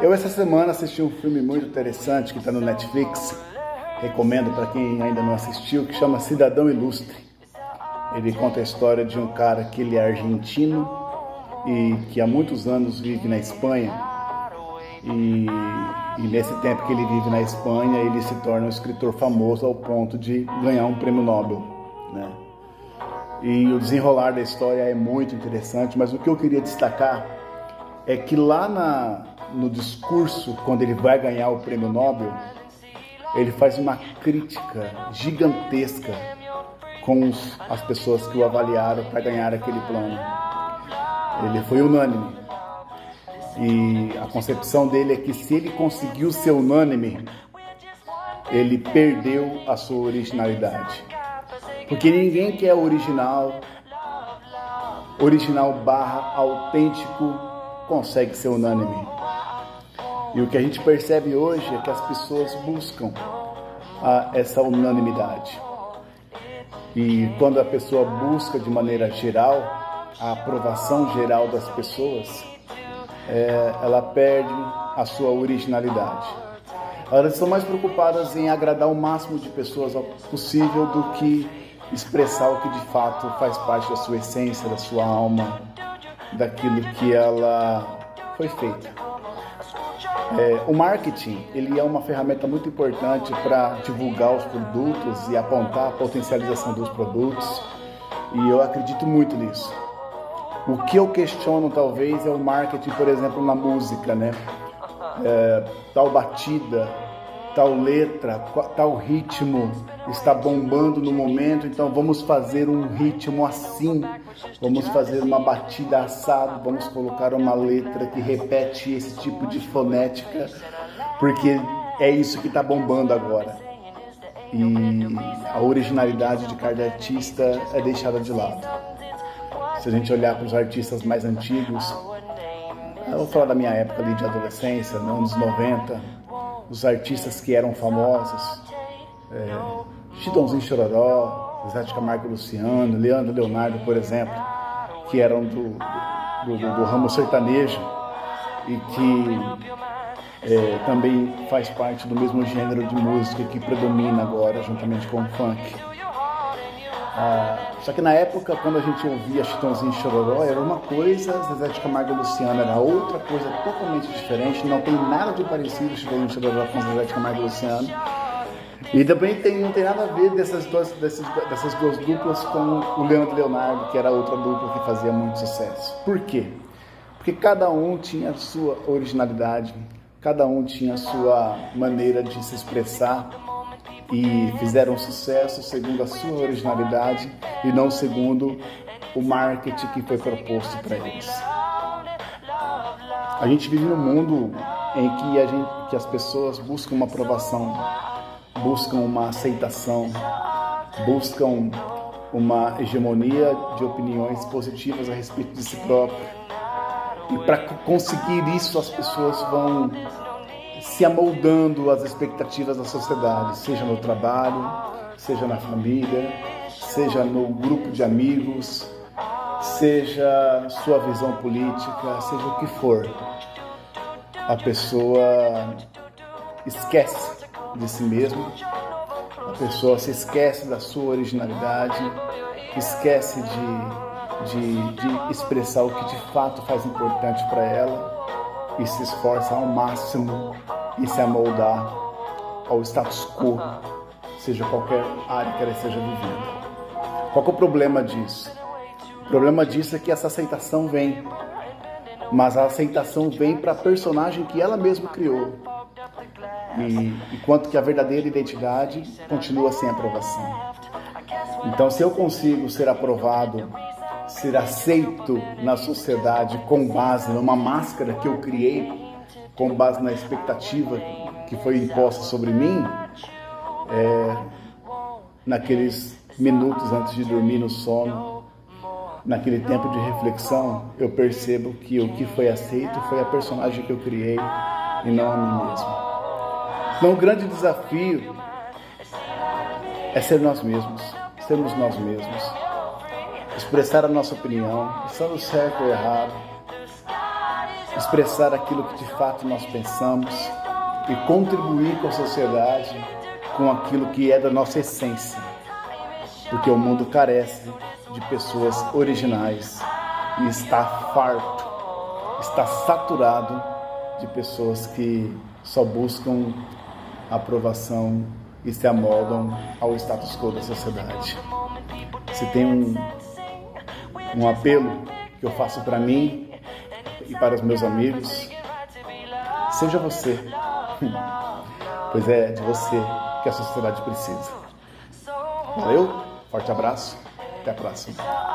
Eu essa semana assisti um filme muito interessante que está no Netflix. Recomendo para quem ainda não assistiu, que chama Cidadão Ilustre. Ele conta a história de um cara que ele é argentino e que há muitos anos vive na Espanha. E, e nesse tempo que ele vive na Espanha, ele se torna um escritor famoso ao ponto de ganhar um prêmio Nobel. Né? E o desenrolar da história é muito interessante, mas o que eu queria destacar é que lá na, no discurso, quando ele vai ganhar o prêmio Nobel, ele faz uma crítica gigantesca com os, as pessoas que o avaliaram para ganhar aquele plano. Ele foi unânime. E a concepção dele é que se ele conseguiu ser unânime, ele perdeu a sua originalidade. Porque ninguém que é original, original barra autêntico, consegue ser unânime. E o que a gente percebe hoje é que as pessoas buscam a, essa unanimidade. E quando a pessoa busca de maneira geral a aprovação geral das pessoas, é, ela perde a sua originalidade. Elas estão mais preocupadas em agradar o máximo de pessoas possível do que expressar o que de fato faz parte da sua essência, da sua alma, daquilo que ela foi feita. É, o marketing ele é uma ferramenta muito importante para divulgar os produtos e apontar a potencialização dos produtos e eu acredito muito nisso. O que eu questiono talvez é o marketing, por exemplo, na música, né? É, tal batida, tal letra, tal ritmo está bombando no momento, então vamos fazer um ritmo assim, vamos fazer uma batida assado, vamos colocar uma letra que repete esse tipo de fonética, porque é isso que está bombando agora. E a originalidade de cada artista é deixada de lado. Se a gente olhar para os artistas mais antigos, eu vou falar da minha época ali de adolescência, anos 90, os artistas que eram famosos, é, Chitãozinho Chororó, Zé de Camargo Luciano, Leandro Leonardo, por exemplo, que eram do, do, do, do ramo sertanejo e que é, também faz parte do mesmo gênero de música que predomina agora, juntamente com o funk. Ah, só que na época, quando a gente ouvia Chitãozinho Chororó, era uma coisa, Zezé de Camargo e Luciano era outra coisa totalmente diferente, não tem nada de parecido Chitãozinho Chororó com Zezé de Camargo e Luciano. E também tem, não tem nada a ver dessas duas, dessas, dessas duas duplas com o Leandro Leonardo, que era outra dupla que fazia muito sucesso. Por quê? Porque cada um tinha a sua originalidade, cada um tinha a sua maneira de se expressar e fizeram sucesso segundo a sua originalidade e não segundo o marketing que foi proposto para eles. A gente vive num mundo em que, a gente, que as pessoas buscam uma aprovação, buscam uma aceitação, buscam uma hegemonia de opiniões positivas a respeito de si próprio. E para conseguir isso, as pessoas vão se amoldando às expectativas da sociedade, seja no trabalho, seja na família, seja no grupo de amigos, seja sua visão política, seja o que for. A pessoa esquece de si mesma, a pessoa se esquece da sua originalidade, esquece de, de, de expressar o que de fato faz importante para ela e se esforça ao máximo em se amoldar ao status quo, seja qualquer área que ela esteja vivendo. Qual é o problema disso? O problema disso é que essa aceitação vem, mas a aceitação vem para a personagem que ela mesma criou. E enquanto que a verdadeira identidade continua sem aprovação. Então, se eu consigo ser aprovado ser aceito na sociedade com base numa máscara que eu criei, com base na expectativa que foi imposta sobre mim, é, naqueles minutos antes de dormir no sono, naquele tempo de reflexão, eu percebo que o que foi aceito foi a personagem que eu criei e não a mim mesmo. Então, o grande desafio é ser nós mesmos, sermos nós mesmos expressar a nossa opinião, estando certo ou errado, expressar aquilo que de fato nós pensamos e contribuir com a sociedade com aquilo que é da nossa essência. Porque o mundo carece de pessoas originais e está farto, está saturado de pessoas que só buscam aprovação e se amoldam ao status quo da sociedade. Se tem um, um apelo que eu faço para mim e para os meus amigos, seja você, pois é de você que a sociedade precisa. Valeu, forte abraço, até a próxima.